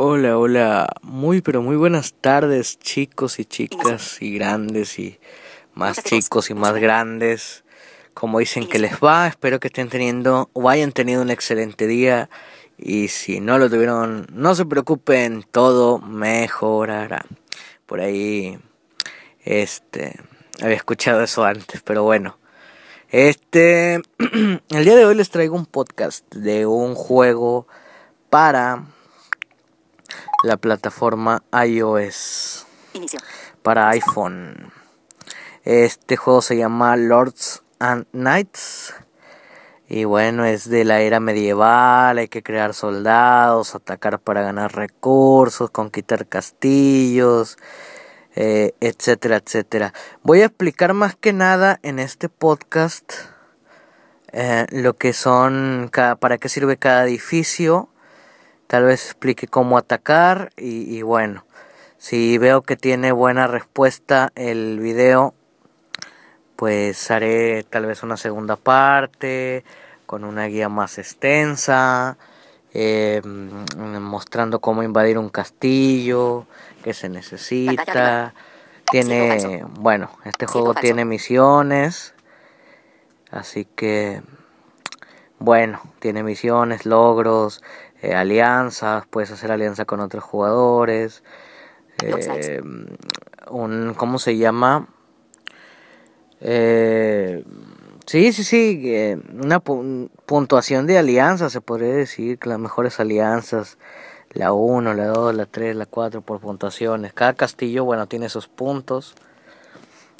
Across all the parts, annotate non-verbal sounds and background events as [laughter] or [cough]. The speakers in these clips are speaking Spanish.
Hola, hola, muy pero muy buenas tardes chicos y chicas y grandes y más chicos y más grandes. Como dicen que les va, espero que estén teniendo o hayan tenido un excelente día y si no lo tuvieron, no se preocupen, todo mejorará. Por ahí, este, había escuchado eso antes, pero bueno. Este, [clears throat] el día de hoy les traigo un podcast de un juego para la plataforma iOS para iPhone. Este juego se llama Lords and Knights. Y bueno, es de la era medieval, hay que crear soldados, atacar para ganar recursos, conquistar castillos, eh, etcétera, etcétera. Voy a explicar más que nada en este podcast eh, lo que son, para qué sirve cada edificio, tal vez explique cómo atacar y, bueno, si veo que tiene buena respuesta el video, pues haré tal vez una segunda parte con una guía más extensa, eh, mostrando cómo invadir un castillo, qué se necesita. Tiene, bueno, este juego tiene misiones, así que, bueno, tiene misiones, logros, eh, alianzas, puedes hacer alianza con otros jugadores. Eh, un, ¿Cómo se llama? Eh, sí, sí, sí, eh, una puntuación de alianzas, se podría decir que las mejores alianzas, la 1, la 2, la 3, la 4 por puntuaciones. Cada castillo, bueno, tiene sus puntos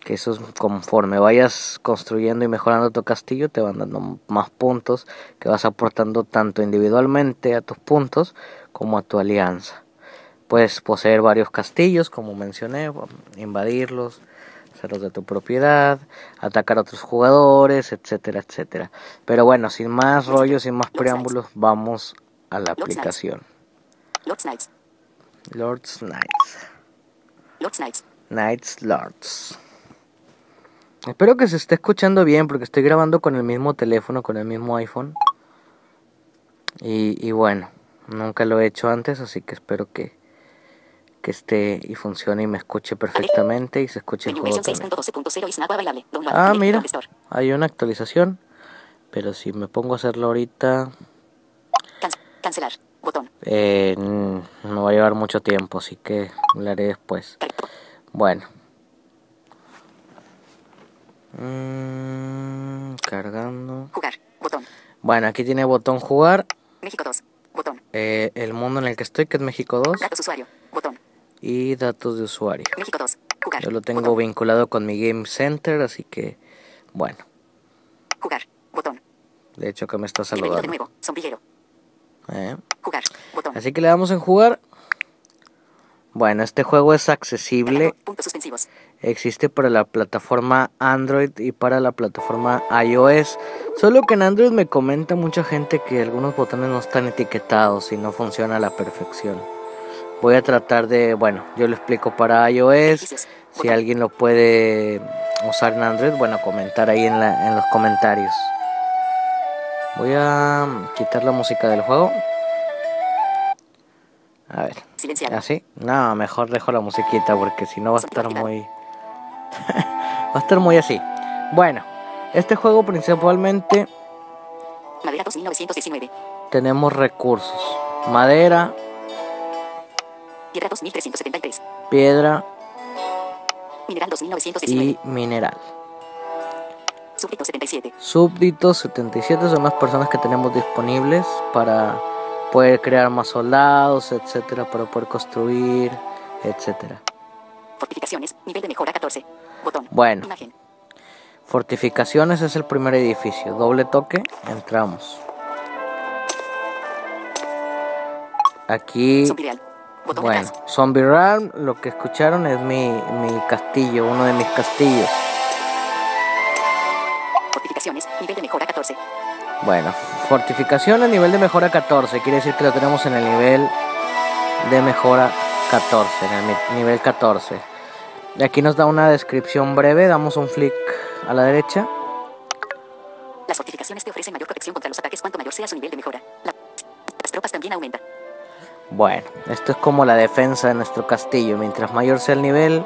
que eso conforme vayas construyendo y mejorando tu castillo te van dando más puntos que vas aportando tanto individualmente a tus puntos como a tu alianza. Puedes poseer varios castillos, como mencioné, invadirlos, hacerlos de tu propiedad, atacar a otros jugadores, etcétera, etcétera. Pero bueno, sin más rollos, sin más preámbulos, vamos a la aplicación. Lords Knights. Lords Knights. Lords Knights. Knights Lords. Espero que se esté escuchando bien porque estoy grabando con el mismo teléfono, con el mismo iPhone. Y, bueno, nunca lo he hecho antes, así que espero que, que esté y funcione y me escuche perfectamente y se escuche el juego también. Ah, mira, hay una actualización, pero si me pongo a hacerlo ahorita... Cancelar, botón. Eh, no va a llevar mucho tiempo, así que lo haré después. Bueno. Mm, cargando. Jugar. Botón. Bueno, aquí tiene botón jugar. México 2. Botón. Eh, el mundo en el que estoy, que es México 2. Datos usuario. Botón. Y datos de usuario. México 2. Jugar. Yo lo tengo vinculado con mi Game Center, así que, bueno. Jugar. Botón. De hecho, que me está saludando. De nuevo. Sombrillero. Eh. Jugar. Botón. Así que le damos en jugar. Bueno, este juego es accesible. Puntos suspensivos. Existe para la plataforma Android y para la plataforma iOS. Solo que en Android me comenta mucha gente que algunos botones no están etiquetados y no funciona a la perfección. Voy a tratar de, bueno, yo lo explico para iOS. Si alguien lo puede usar en Android, bueno, comentar ahí en, la, en los comentarios. Voy a quitar la música del juego. A ver. ¿Así? ¿Ah, no, mejor dejo la musiquita porque si no va a estar muy... [laughs] va a estar muy así. Bueno, este juego principalmente... Madera 2919. Tenemos recursos. Madera. Piedra 2373. Piedra. Mineral 2919. Y mineral. Súbdito 77. Súbditos 77 son las personas que tenemos disponibles para poder crear más soldados, etcétera, para poder construir, etcétera. Fortificaciones, nivel de mejora 14. Botón. Bueno. Fortificaciones es el primer edificio. Doble toque, entramos. Aquí. bueno, Zombie Realm, lo que escucharon es mi, mi castillo, uno de mis castillos. Fortificaciones, nivel de mejora 14. Bueno, fortificación a nivel de mejora 14, quiere decir que lo tenemos en el nivel de mejora 14, en el nivel 14. Y aquí nos da una descripción breve, damos un flick a la derecha. Las fortificaciones te ofrecen mayor protección contra los ataques cuanto mayor sea su nivel de mejora. las tropas también aumentan. Bueno, esto es como la defensa de nuestro castillo. Mientras mayor sea el nivel,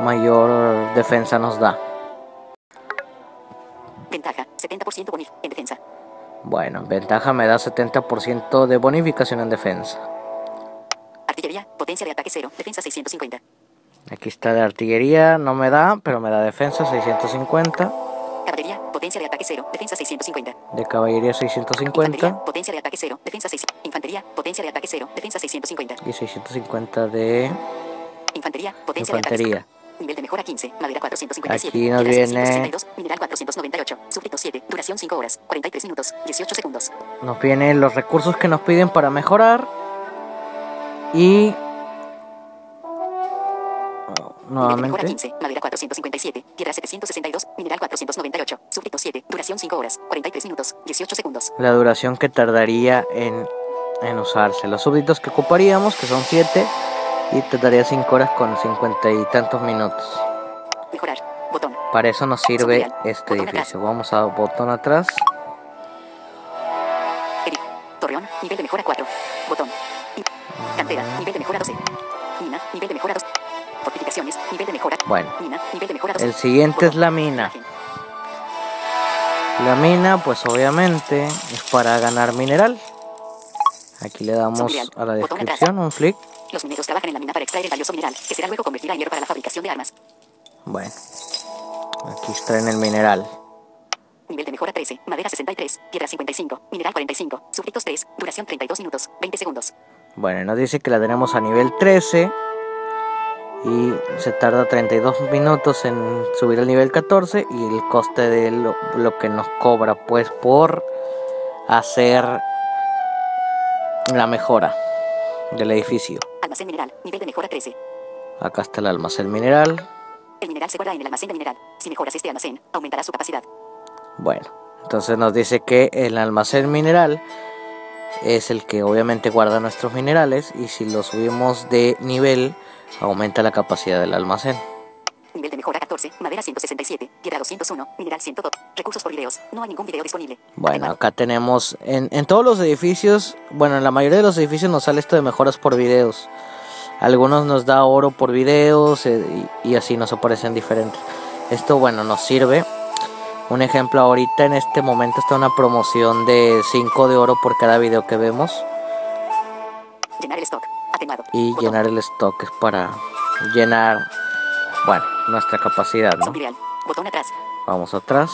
mayor defensa nos da. Ventaja, 70% bonif en defensa. Bueno, ventaja me da 70% de bonificación en defensa. Artillería, potencia de ataque 0, defensa 650. Aquí está de artillería, no me da, pero me da defensa 650. Caballería, potencia de ataque 0, defensa 650. De caballería Infantería, 650 potencia de ataque 0, defensa 6. Infantería, potencia de ataque 0, defensa 650. y 650 de Infantería, potencia de ataque 0. infantería. Nivel de mejora 15, madera 457. Aquí nos viene- 662, mineral 498, súbdito 7, duración 5 horas, 43 minutos, 18 segundos. Nos vienen los recursos que nos piden para mejorar y nuevamente 15, madera 457, piedra 762, mineral 498, súbdito 7, duración 5 horas, 43 minutos, 18 segundos. la duración que tardaría en, en usarse. Los súbditos que ocuparíamos, que son 7, y tardaría 5 horas con 50 y tantos minutos. Mejorar, botón. Para eso nos sirve este edificio. Vamos a botón atrás. Edit. Torreón, nivel de mejora 4. Botón. Cantera, nivel de mejora 12. Mina, nivel de mejora 2. Fortificaciones, nivel de mejora. Bueno, Mina, nivel de mejora 12. el siguiente es la mina. La mina, pues obviamente es para ganar mineral. Aquí le damos a la descripción un flick. Los mineros trabajan en la mina para extraer el valioso mineral, que será luego convertido en hierro para la fabricación de armas. Bueno, aquí extraen el mineral. Nivel de mejora 13, madera 63, piedra 55, mineral 45, súbditos 3, duración 32 minutos, 20 segundos. Bueno, nos dice que la tenemos a nivel 13 y se tarda 32 minutos en subir al nivel 14 y el coste de lo, lo que nos cobra pues por hacer la mejora del edificio. Almacén mineral, nivel de mejora 13. Acá está el almacén mineral. El mineral se guarda en el almacén de mineral. Si mejoras este almacén, aumentará su capacidad. Bueno, entonces nos dice que el almacén mineral es el que obviamente guarda nuestros minerales y si lo subimos de nivel aumenta la capacidad del almacén. Nivel de mejora 14, madera 167, piedra 201, mineral 102. Recursos por videos. No hay ningún video disponible. Bueno, acá tenemos en, en todos los edificios, bueno, en la mayoría de los edificios nos sale esto de mejoras por videos. Algunos nos da oro por videos eh, y, y así nos aparecen diferentes. Esto, bueno, nos sirve. Un ejemplo, ahorita en este momento está una promoción de 5 de oro por cada video que vemos. Llenar el stock. Atenuado. Y Botón. llenar el stock es para llenar, bueno, nuestra capacidad, ¿no? Botón atrás. Vamos atrás.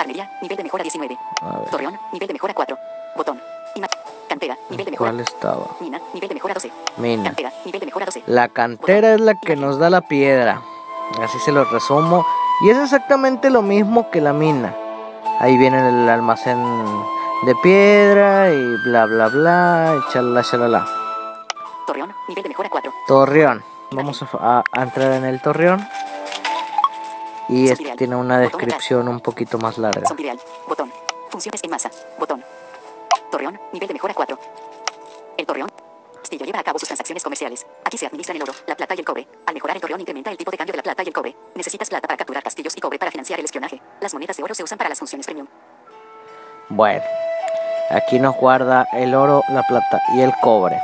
Armería, nivel de mejora 19. A ver, Torreón, nivel de mejora 4. Botón. Cantera, nivel de mejora. ¿cuál estaba? Mina, nivel de mejora 12. Mina. Cantera, nivel de mejora 12. La cantera es la que nos da la piedra. Así se lo resumo. Y es exactamente lo mismo que la mina. Ahí viene el almacén de piedra y bla bla bla. Y chalala chalala. Torreón, nivel de mejora 4. Torreón. Vamos a, a- entrar en el torreón. Y este tiene una descripción un poquito más larga. Botón. Funciones en masa. Botón. Torreón, nivel de mejora 4. El Torreón. Castillo lleva a cabo sus transacciones comerciales. Aquí se administran el oro, la plata y el cobre. Al mejorar el Torreón incrementa el tipo de cambio de la plata y el cobre. Necesitas plata para capturar castillos y cobre para financiar el espionaje. Las monedas de oro se usan para las funciones premium. Bueno, aquí nos guarda el oro, la plata y el cobre.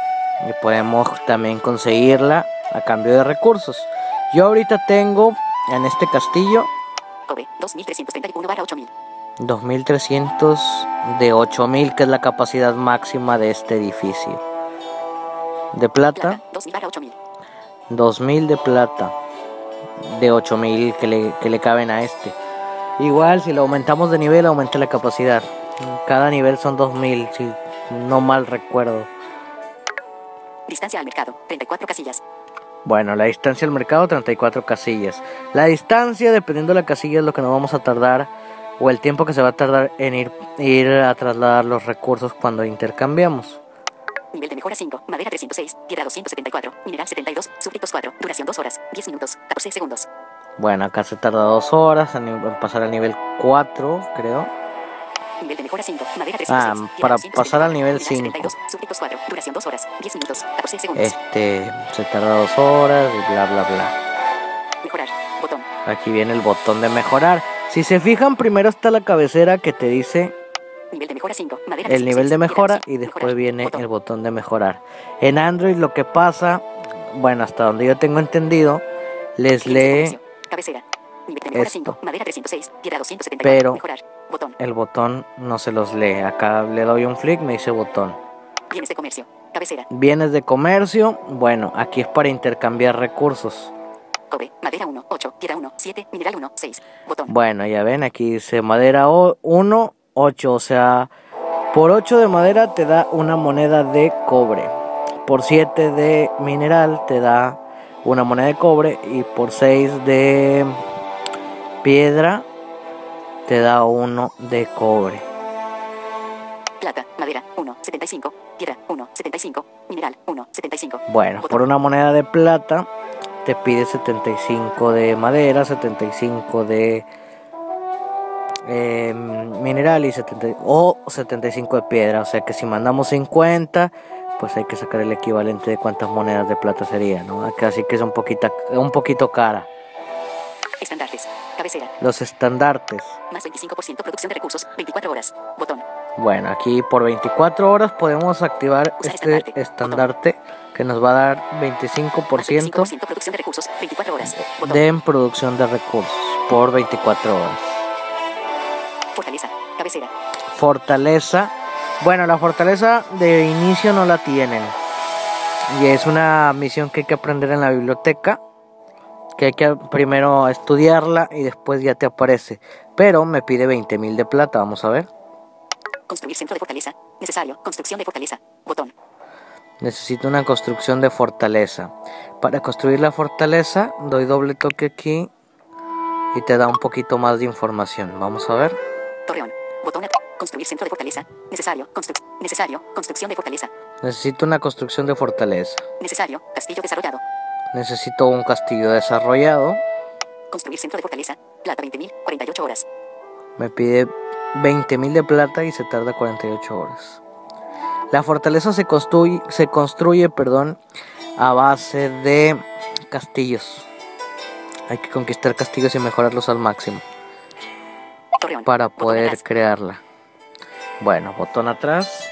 Y podemos también conseguirla a cambio de recursos. Yo ahorita tengo en este castillo Cobre, 2331 barra 8000. 2300 de 8000, que es la capacidad máxima de este edificio. De plata, Plata, 2000 barra 8000. 2000 de plata. De 8000 que le, que le caben a este. Igual, si lo aumentamos de nivel, aumenta la capacidad. Cada nivel son 2000, si no mal recuerdo. Distancia al mercado, 34 casillas. Bueno, la distancia al mercado 34 casillas. La distancia, dependiendo de la casilla, es lo que nos vamos a tardar o el tiempo que se va a tardar en ir, ir a trasladar los recursos cuando intercambiamos. Nivel de mejora 5, madera 306, piedra 274, mineral 72, súbditos 4, duración 2 horas, 10 minutos, 14 segundos. Bueno, acá se tarda 2 horas en pasar al nivel 4, creo. Nivel de mejora 5, madera Ah, 306, piedra para 274, pasar al nivel mineral 5. 72, súbditos 4, duración 2 horas, 10 minutos, 14 segundos. Este se tarda 2 horas y bla bla bla. Mejorar, botón. Aquí viene el botón de mejorar. Si se fijan, primero está la cabecera que te dice Nivel de mejora 5. Madera el nivel de 16, mejora y 11, después viene el botón de mejorar. En Android lo que pasa, bueno, hasta donde yo tengo entendido, les lee comercio. Cabecera. Nivel de mejora esto. 5. Madera 306. Tierra 274. Pero- Mejorar. Botón. el botón, no se los lee. Acá le doy un flick, me dice botón. Bienes de comercio. Cabecera. Bienes de comercio, bueno, aquí es para intercambiar recursos. Cobre. Madera 1. 8. Tierra 1. 7. Mineral 1. 6. Botón. Bueno, ya ven, aquí dice madera 1, 8, o sea, por 8 de madera te da una moneda de cobre. Por 7 de mineral te da una moneda de cobre y por 6 de piedra te da uno de cobre. Plata. Madera 1. 75. Tierra 1. 75. Mineral 1. 75. Bueno, por una moneda de plata te pide 75 de madera, 75 de eh, mineral y 70, o 75 de piedra. O sea que si mandamos 50, pues hay que sacar el equivalente de cuántas monedas de plata sería, ¿no? Así que es un poquito, un poquito cara. Estandartes. Cabecera. Los estandartes. Más 25% producción de recursos. 24 horas. Botón. Bueno, aquí por 24 horas podemos activar Usar este estandarte. estandarte que nos va a dar 25% Más 25% producción de recursos. 24 horas. Botón. de producción de recursos por 24 horas. Fortaleza. Cabecera. Fortaleza. Bueno, la fortaleza de inicio no la tienen. Y es una misión que hay que aprender en la biblioteca. Que hay que primero estudiarla y después ya te aparece. Pero me pide 20.000 de plata, vamos a ver. Construir centro de fortaleza. Necesario. Construcción de fortaleza. Botón. Necesito una construcción de fortaleza. Para construir la fortaleza, doy doble toque aquí y te da un poquito más de información. Vamos a ver. Torreón. Botón. Construir centro de fortaleza. Necesario. Construc necesario. Construcción de fortaleza. Necesito una construcción de fortaleza. Necesario. Castillo desarrollado. Necesito un castillo desarrollado. Construir centro de fortaleza. Plata 20.000. 48 horas. Me pide 20.000 de plata y se tarda 48 horas. La fortaleza se construye, se construye perdón, a base de castillos. Hay que conquistar castillos y mejorarlos al máximo Torreón. para poder crearla. Bueno, botón atrás.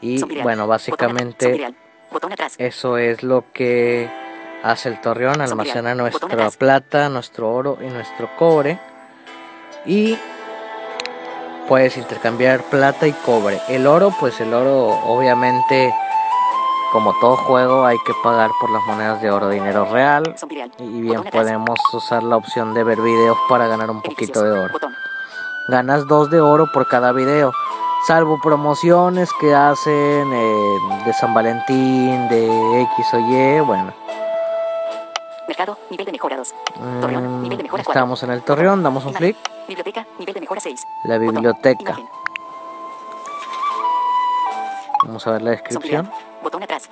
Y bueno, básicamente Sombrear. Botón atrás. eso es lo que hace el torreón, almacena nuestra plata, nuestro oro y nuestro cobre. Y puedes intercambiar plata y cobre. El oro, pues el oro obviamente, como todo juego, hay que pagar por las monedas de oro, dinero real. Y bien podemos usar la opción de ver videos para ganar un poquito de oro. Ganas dos de oro por cada video. Salvo promociones que hacen eh, de San Valentín, de X o Y, bueno. Mercado. Nivel de mejora 2. Torreón. Mm, Nivel de mejora 4. estamos en el torreón, damos un clic. Biblioteca. Nivel de mejora 6. La biblioteca. Vamos a ver la descripción. Botón atrás.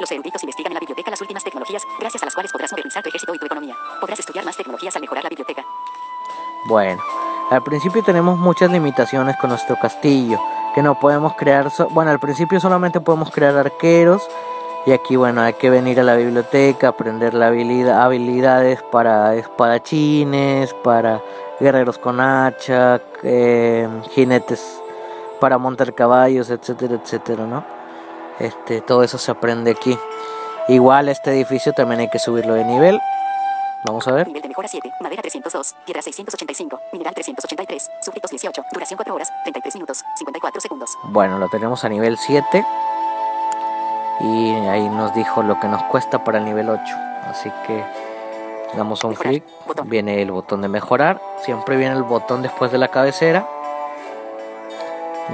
Los eruditos investigan en la biblioteca las últimas tecnologías, gracias a las cuales podrás modernizar tu ejército y tu economía. Podrás estudiar más tecnologías al mejorar la biblioteca. Bueno, al principio tenemos muchas limitaciones con nuestro castillo, que no podemos crear, bueno, al principio solamente podemos crear arqueros y aquí, bueno, hay que venir a la biblioteca, aprender la habilidad, habilidades para espadachines, para guerreros con hacha, eh, jinetes para montar caballos, etcétera, etcétera, ¿no? Este, todo eso se aprende aquí. Igual este edificio también hay que subirlo de nivel. Vamos a ver. Nivel de mejora 7, madera 302, tierra 685, mineral 383, súbditos 18, duración 4 horas, 33 minutos, 54 segundos. Bueno, lo tenemos a nivel 7. Y ahí nos dijo lo que nos cuesta para el nivel 8. Así que damos un Mejorar. clic. Botón. Viene el botón de mejorar. Siempre viene el botón después de la cabecera.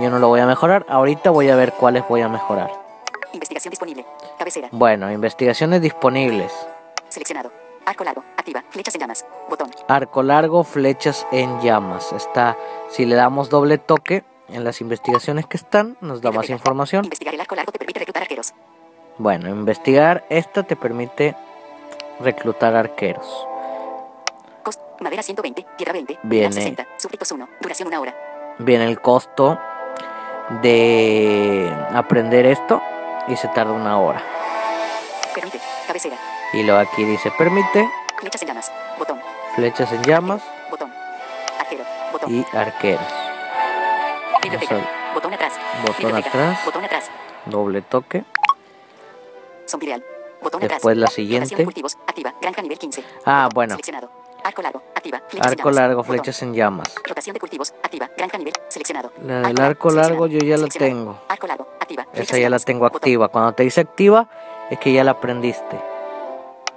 Yo no lo voy a mejorar. Ahorita voy a ver cuáles voy a mejorar. Investigación disponible. Cabecera. Bueno, investigaciones disponibles. Seleccionado. Arco largo. Activa. Flechas en llamas. Botón. Arco largo, flechas en llamas. Está, si le damos doble toque en las investigaciones que están, nos da más información. Investigar el arco largo te permite reclutar arqueros. Bueno, investigar esta te permite reclutar arqueros. Cost. Madera 120, tierra 20, Viene. mineral 60, súbditos 1, duración 1 hora. Viene el costo de aprender esto y se tarda una hora. Permite. Cabecera. Y luego aquí dice permite Flechas en llamas. Botón. flechas en llamas Botón. Arquero. Botón. y arqueros. Biblioteca. Botón atrás. Botón atrás. Botón atrás. Doble toque. Zombireal. Botón atrás. Después la Rotación de siguiente. cultivos. Activa. Granja nivel 15. Ah, Botón bueno. Seleccionado. Arco largo. Activa. Flechas en Arco llamas. largo, Botón. flechas en llamas. Rotación de cultivos. Activa. Granja nivel. Seleccionado. La del arco largo yo ya la tengo. Arco largo. Activa. Esa ya la tengo Botón. activa. Cuando te dice activa, es que ya la aprendiste.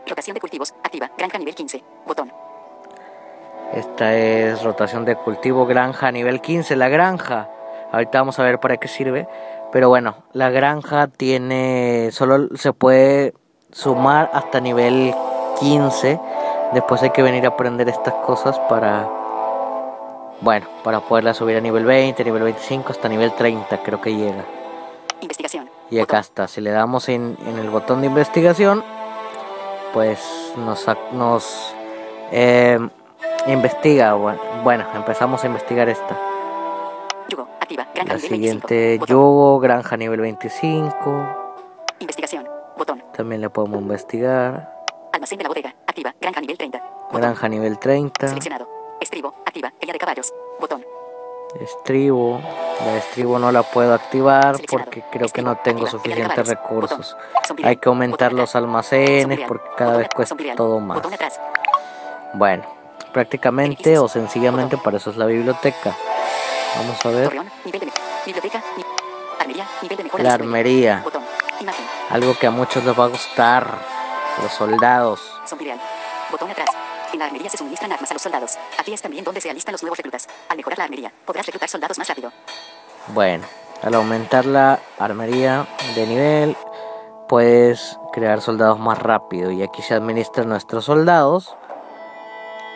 Rotación de cultivos. Activa. Granja nivel 15. Botón. Esta es rotación de cultivo granja nivel 15. La granja, ahorita vamos a ver para qué sirve. Pero bueno, la granja tiene, solo se puede sumar hasta nivel 15. Después hay que venir a aprender estas cosas para, bueno, para poderla subir a nivel 20, nivel 25, hasta nivel 30 creo que llega. Investigación. Y acá está, si le damos en, en el botón de investigación, pues nos, nos eh, investiga. Bueno, empezamos a investigar esta. Yugo. Activa. Granja La nivel 25. siguiente, yugo, granja nivel 25. Investigación. Botón. También le podemos investigar. Almacén de la bodega. Activa. Granja nivel 30. Botón. Granja nivel 30. Seleccionado. Estribo. Activa. Ella de caballos. Botón. Estribo. La estribo no la puedo activar porque creo que no tengo suficientes recursos. Hay que aumentar los almacenes porque cada vez cuesta todo más. Bueno, prácticamente o sencillamente para eso es la biblioteca. Vamos a ver. La armería. Algo que a muchos les va a gustar. Los soldados. Zombireal. Botón atrás. En la armería se suministran armas a los soldados. Aquí es también donde se alistan los nuevos reclutas. Al mejorar la armería, podrás reclutar soldados más rápido. Bueno, al aumentar la armería de nivel, puedes crear soldados más rápido. Y aquí se administran nuestros soldados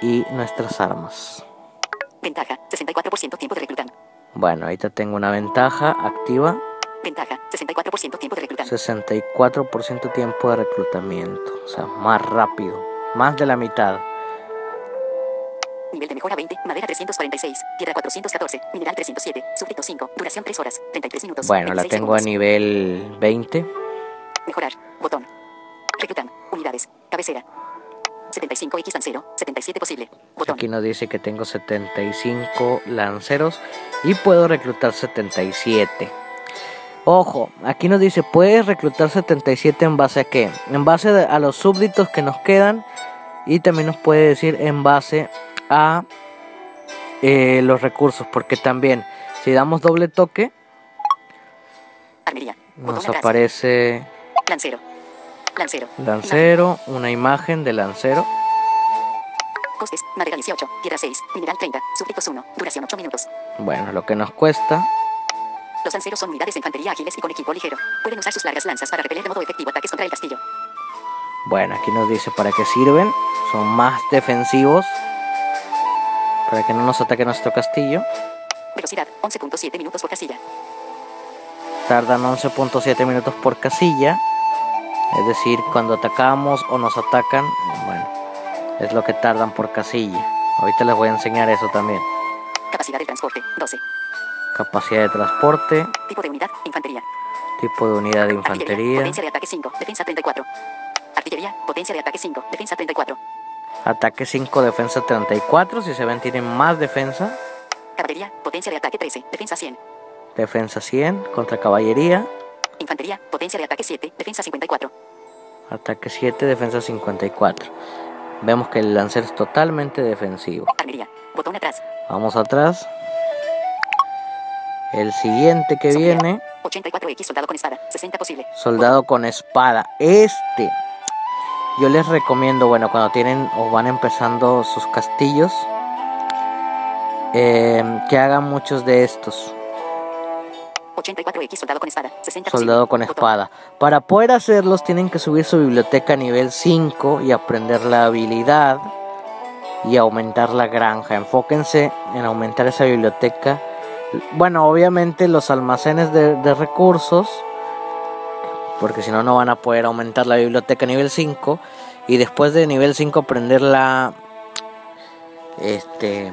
y nuestras armas. Ventaja. 64% tiempo de reclutar. Bueno, ahorita tengo una ventaja activa. Ventaja. 64% tiempo de reclutar. 64% tiempo de reclutamiento. O sea, más rápido. Más de la mitad. Nivel de mejora 20. Madera 346. Tierra 414. Mineral 307. Súbdito 5. Duración 3 horas. 33 minutos. Bueno, la 26 tengo a segundos. nivel 20. Mejorar. Botón. Reclutar. Unidades. Cabecera. 75X lancero. 77 posible. Botón. Aquí nos dice que tengo 75 lanceros y puedo reclutar 77. Ojo, aquí nos dice, puedes reclutar 77 en base a qué? En base a los súbditos que nos quedan y también nos puede decir en base a eh, los recursos, porque también si damos doble toque Armería. Nos aparece Lancero. Lancero. lancero, una imagen de lancero. Costes. Madera 18. Tierra 6. Mineral 30. Súbditos 1. Duración 8 minutos. Bueno, lo que nos cuesta Los lanceros son unidades de infantería ágiles y con equipo ligero. Pueden usar sus largas lanzas para repeler de modo efectivo ataques contra el castillo. Bueno, aquí nos dice para qué sirven. Son más defensivos. Para que no nos ataque nuestro castillo. Velocidad. 11.7 minutos por casilla. Tardan 11.7 minutos por casilla. Es decir, cuando atacamos o nos atacan, bueno, es lo que tardan por casilla. Ahorita les voy a enseñar eso también. Capacidad de transporte. 12. Capacidad de transporte, Tipo de unidad. Infantería. tipo de unidad de Artillería. infantería, Potencia de ataque 5. Defensa 34. Artillería. Potencia de ataque 5. Defensa 34. Ataque 5, defensa 34. Si se ven, tienen más defensa. Caballería. Potencia de ataque 13. Defensa 100. Defensa 100 contra caballería. Infantería. Potencia de ataque 7. Defensa 54. Ataque 7, defensa 54. Vemos que el lancero es totalmente defensivo. Armería. Botón atrás. Vamos atrás. El siguiente que Sombría. viene, 84X. Soldado con espada. 60 posible. soldado con espada. Este, yo les recomiendo, bueno, cuando tienen o van empezando sus castillos, eh, que hagan muchos de estos. 84X. Soldado con espada. 60 posible. Soldado con espada. Para poder hacerlos tienen que subir su biblioteca a nivel 5 y aprender la habilidad y aumentar la granja. Enfóquense en aumentar esa biblioteca. Bueno, obviamente los almacenes de, de recursos, porque si no, no van a poder aumentar la biblioteca a nivel 5. Y después de nivel 5 aprender la... Este...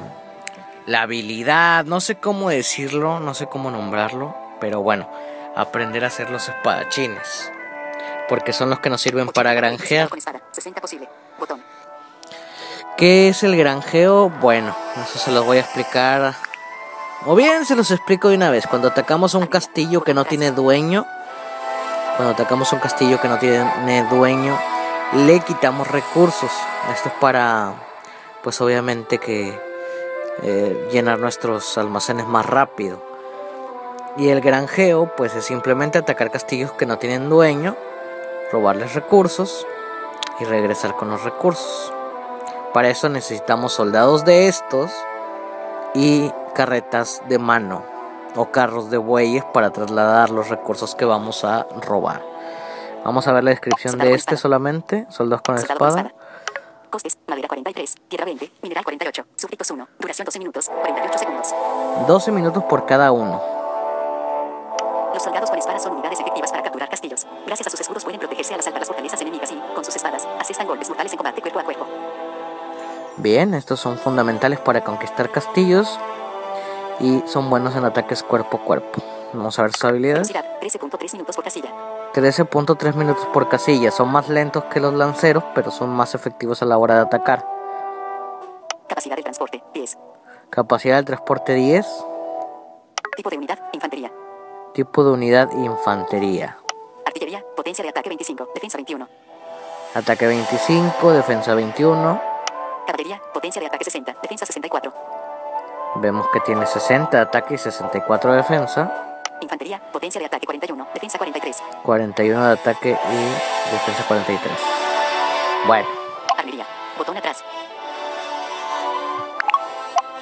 La habilidad, no sé cómo decirlo, no sé cómo nombrarlo, pero bueno, aprender a hacer los espadachines. Porque son los que nos sirven para 84X. granjear. Soldado con espada. 60 posible. Botón. ¿Qué es el granjeo? Bueno, eso se los voy a explicar O bien se los explico de una vez. Cuando atacamos a un castillo que no tiene dueño, cuando atacamos un castillo que no tiene dueño, le quitamos recursos. Esto es para, pues obviamente que eh, llenar nuestros almacenes más rápido. Y el granjeo, pues es simplemente atacar castillos que no tienen dueño, robarles recursos y regresar con los recursos. Para eso necesitamos soldados de estos y carretas de mano o carros de bueyes para trasladar los recursos que vamos a robar. Vamos a ver la descripción de este solamente. Soldados con espada. Costes, madera 43, tierra 20, mineral 48, súbditos 1, duración 12 minutos, 48 segundos. 12 minutos por cada uno. Los soldados con espadas son unidades efectivas para capturar castillos. Gracias a sus escudos pueden protegerse al asaltar las fortalezas enemigas y, con sus espadas, asestan golpes mortales en combate cuerpo a cuerpo. Bien, estos son fundamentales para conquistar castillos y son buenos en ataques cuerpo a cuerpo. Vamos a ver sus habilidades. Velocidad, 13.3 minutos por casilla. 13.3 minutos por casilla. Son más lentos que los lanceros, pero son más efectivos a la hora de atacar. Capacidad de transporte, 10. Capacidad del transporte 10. Tipo de unidad, infantería. Tipo de unidad infantería. Artillería, potencia de ataque 25, defensa 21. Ataque 25, defensa 21. Caballería, potencia de ataque 60, defensa 64. Vemos que tiene 60 de ataque y 64 de defensa. Infantería, potencia de ataque 41, defensa 43. 41 de ataque y defensa 43. Bueno, Armería, botón atrás.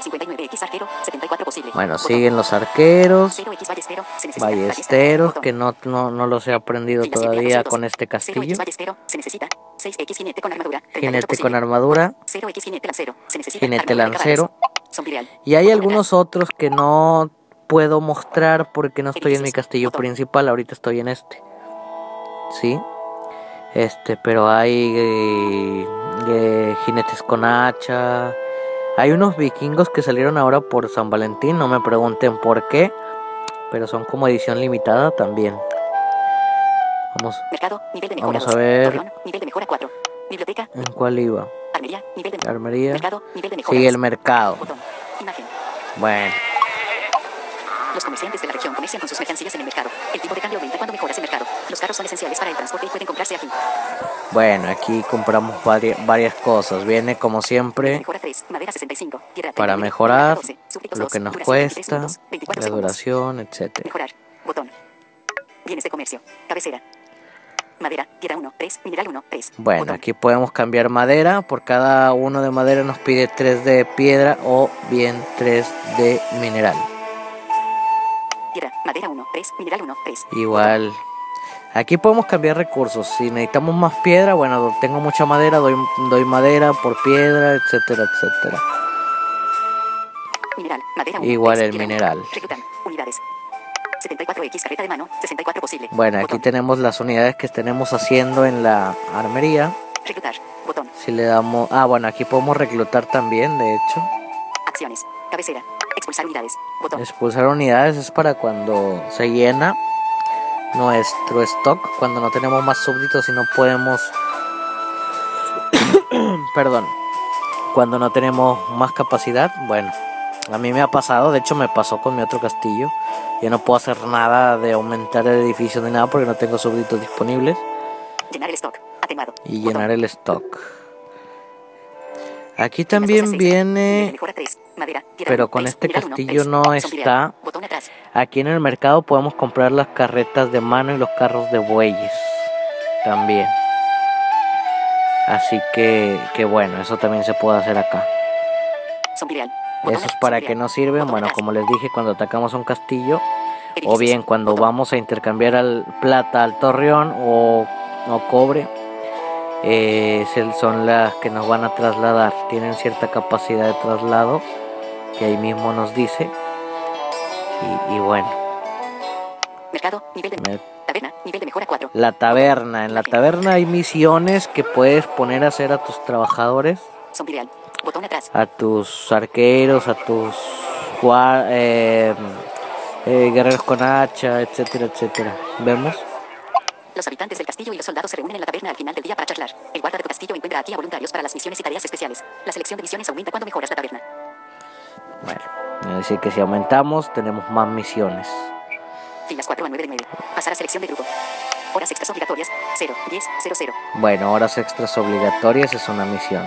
59X arquero, 74 posible. bueno, Botón. siguen los arqueros, 0X ballestero, ballesteros, que no, no, no los he aprendido y todavía con este 0X castillo. ballestero, se necesita. 6X jinete con armadura, 38 Jinete con posible. armadura. 0X jinete lancero, se necesita. Jinete lancero. Y hay algunos otros que no puedo mostrar porque no estoy en mi castillo principal, ahorita estoy en este. ¿Sí? Este, pero hay eh, eh, jinetes con hacha. Hay unos vikingos que salieron ahora por San Valentín, no me pregunten por qué, pero son como edición limitada también. Vamos, Mercado, nivel de mejora Vamos a 2. ver. Torreón, nivel de mejora 4. Biblioteca, ¿en cuál iba? Armería, nivel de Armería. Mercado, nivel de mejora Sigue el 2. mercado. Botón. Imagen. Bueno, Los comerciantes de la región comercian con sus mercancías en el mercado. El tipo de cambio aumenta cuando mejoras el mercado. Los carros son esenciales para el transporte y pueden comprarse aquí. bueno, aquí compramos vari- varias cosas. Viene como siempre Mejora 3, madera 65, tierra para 39, mejorar 12, súbditos lo 2, que nos duración 23 cuesta, minutos, 24 la duración, etcétera. Mejorar. Botón. Bienes de comercio. Cabecera. Madera, tierra 1, 3, mineral 1, 3. Bueno, Botón. aquí podemos cambiar madera. Por cada uno de madera nos pide 3 de piedra o bien 3 de mineral. Tierra, madera 1, 3, mineral 1, 3. Igual. Aquí podemos cambiar recursos. Si necesitamos más piedra, bueno, tengo mucha madera, doy, doy madera por piedra, etcétera, etcétera. Mineral, madera 1. Igual 3, el mineral. 1. Reclutar. Unidades. 74X carreta de mano, 64 posible. Bueno, aquí Botón. tenemos las unidades que tenemos haciendo en la armería. Reclutar. Botón. Si le damos... Ah, bueno, aquí podemos reclutar también, de hecho. Acciones. Cabecera. Expulsar unidades. Botón. Expulsar unidades es para cuando se llena nuestro stock, cuando no tenemos más súbditos y no podemos... [coughs] Perdón. Cuando no tenemos más capacidad, bueno, a mí me ha pasado, de hecho me pasó con mi otro castillo. Yo no puedo hacer nada de aumentar el edificio ni nada porque no tengo súbditos disponibles. Llenar el stock. Atenuado. Y Botón. llenar el stock. Aquí también viene... mejora 3. Madera, tierra pero 1, con 3, este mineral 1, castillo 3. no está. Aquí en el mercado podemos comprar las carretas de mano y los carros de bueyes. También. Así que, que bueno, eso también se puede hacer acá. Real. Botón Eso es atrás. para real. nos sirven, bueno, como les dije, cuando atacamos un castillo. O bien cuando vamos a intercambiar al plata al torreón o, o cobre. eh, son las que nos van a trasladar. Tienen cierta capacidad de traslado. Que ahí mismo nos dice. Y, y bueno. Mercado, nivel de taberna, nivel de mejora 4. La taberna. En la taberna hay misiones que puedes poner a hacer a tus trabajadores, real. Botón atrás. a tus arqueros, a tus eh, eh, guerreros con hacha, etcétera, etcétera. ¿Vemos? Los habitantes del castillo y los soldados se reúnen en la taberna al final del día para charlar. El guarda de tu castillo encuentra aquí a voluntarios para las misiones y tareas especiales. La selección de misiones aumenta cuando mejoras la taberna. Bueno. Así que si aumentamos, tenemos más misiones. Filas 4 a 9 de 9. Pasar a selección de grupo. Horas extras obligatorias. 0, 10, 0, 0. Bueno, horas extras obligatorias es una misión.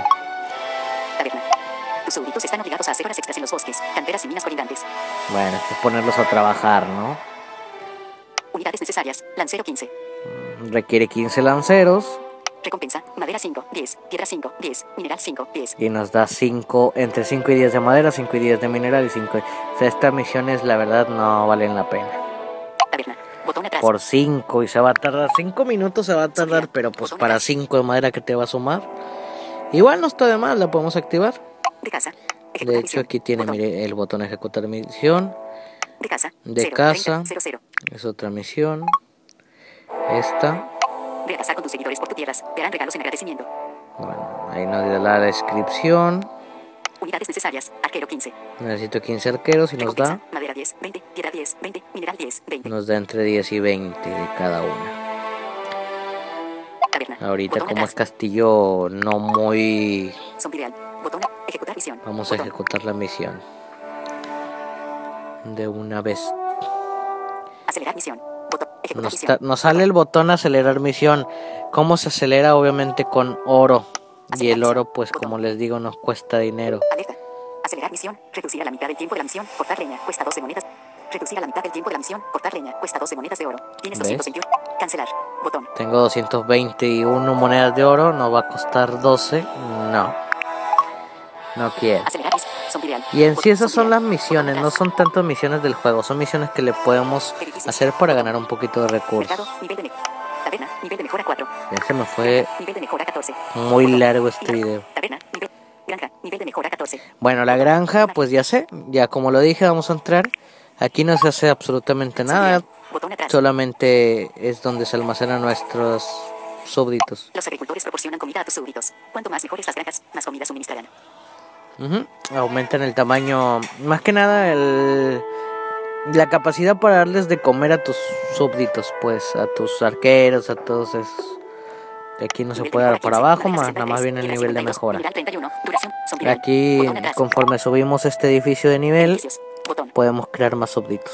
Tus súbditos están obligados a hacer horas extras en los bosques, canteras y minas colindantes. Bueno, esto es ponerlos a trabajar, ¿no? Unidades necesarias. Lancero 15. Requiere 15 lanceros Recompensa. Madera 5, 10. Tierra 5, 10. Mineral 5, 10. y nos da 5, entre 5 y 10 de madera, 5 y 10 de mineral y 5. O sea, estas misiones la verdad no valen la pena. Taberna. Botón atrás. Por 5 y se va a tardar 5 minutos, se va a tardar, pero pues para 5 de madera que te va a sumar. Igual no está de más, la podemos activar. De casa. De hecho, aquí tiene, Botón. mire, el botón ejecutar misión. De casa. de 0, casa. 30, 0, 0. Es otra misión. Esta. Ve a casar con tus seguidores por tu tierras. Te harán regalos en agradecimiento. Bueno, ahí nos da la descripción. Unidades necesarias. Arquero 15. Necesito 15 arqueros y nos da. Madera 10, 20. Tierra 10, 20. Mineral 10, 20. nos da entre 10 y 20 de cada una. Ahorita como es castillo no muy... Botón. Ejecutar misión. Vamos a ejecutar la misión. De una vez. Acelerar misión. Botón. Ejecutar Nos, misión. ta- nos sale el botón acelerar misión. ¿Cómo se acelera? Obviamente con oro. Y el oro, pues como les digo, nos cuesta dinero. Alerta. Acelerar misión. Reducir a la mitad del tiempo de la misión. Cortar leña. Cuesta 12 monedas. Reducir a la mitad del tiempo de la misión. Cortar leña. Cuesta 12 monedas de oro. Tienes ¿Ves? 221. Cancelar. Botón. Tengo 221 monedas de oro. ¿Nos va a costar 12? No. No real. Y en sí esas son las misiones, no son tanto misiones del juego, son misiones que le podemos hacer para ganar un poquito de recursos. Mercado. Nivel de me- Taberna. Nivel de mejora 4. Ya se me fue Nivel de mejora 14. muy largo este video. Taberna. Nivel. Granja. Nivel de mejora 14. Bueno, la granja, pues ya sé, ya como lo dije, vamos a entrar. Aquí no se hace absolutamente nada, solamente es donde se almacenan nuestros súbditos. Los agricultores proporcionan comida a tus súbditos. Cuanto más mejores las granjas, más comida suministrarán. Aumentan el tamaño, más que nada el, la capacidad para darles de comer a tus súbditos, pues a tus arqueros, a todos esos. Aquí no se puede dar por 15, abajo, más nada más 63, viene el nivel de 52, mejora. Mineral 31. Duración. Zombie real. Aquí, conforme subimos este edificio de nivel, podemos crear más súbditos.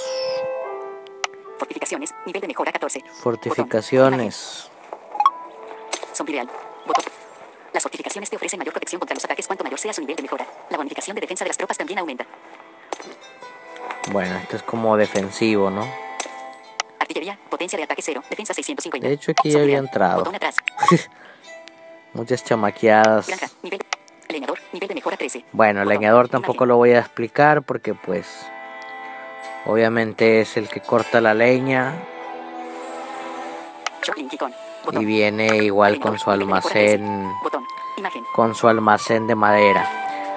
Fortificaciones. Nivel de mejora 14. Fortificaciones. Las fortificaciones te ofrecen mayor protección contra los ataques cuanto mayor sea su nivel de mejora. La bonificación de defensa de las tropas también aumenta. Bueno, esto es como defensivo, ¿no? Artillería. Potencia de ataque 0. Defensa 650. De hecho, aquí ya había entrado. [laughs] Muchas chamaqueadas. Granja. Nivel. Leñador. Nivel de mejora 13. Bueno, el leñador tampoco lo voy a explicar porque pues obviamente es el que corta la leña. Y viene igual con su nivel de mejora 13. almacén con su almacén de madera.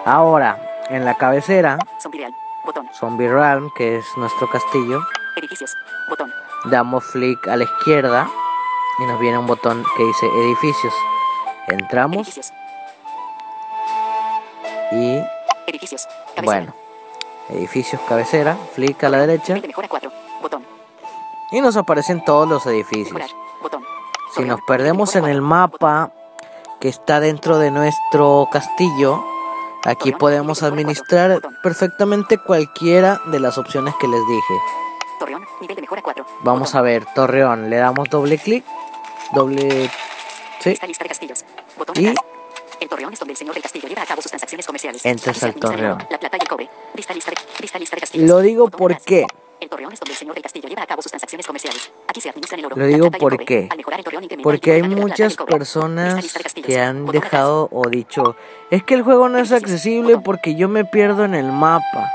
Ahora, en la cabecera, Zombie Realm, que es nuestro castillo, damos flick a la izquierda y nos viene un botón que dice edificios. Entramos y bueno, edificios cabecera, flick a la derecha Nivel de mejora 4. Botón. y nos aparecen todos los edificios. Si nos perdemos en el mapa que está dentro de nuestro castillo, aquí podemos administrar perfectamente cualquiera de las opciones que les dije. Torreón. Nivel de mejora 4. Vamos a ver, Torreón, le damos doble clic, doble... Sí, castillos. Botón Y-. El Torreón es donde el señor del castillo lleva a cabo sus transacciones comerciales. Entras al Torreón. La plata y el cobre. Lista lista de castillos. lo digo porque El Torreón es donde el señor del castillo lleva a cabo sus transacciones comerciales. Aquí se administran el oro. Lo digo el cobre. porque- hay muchas personas que han dejado o dicho, es que el juego no es accesible porque yo me pierdo en el mapa.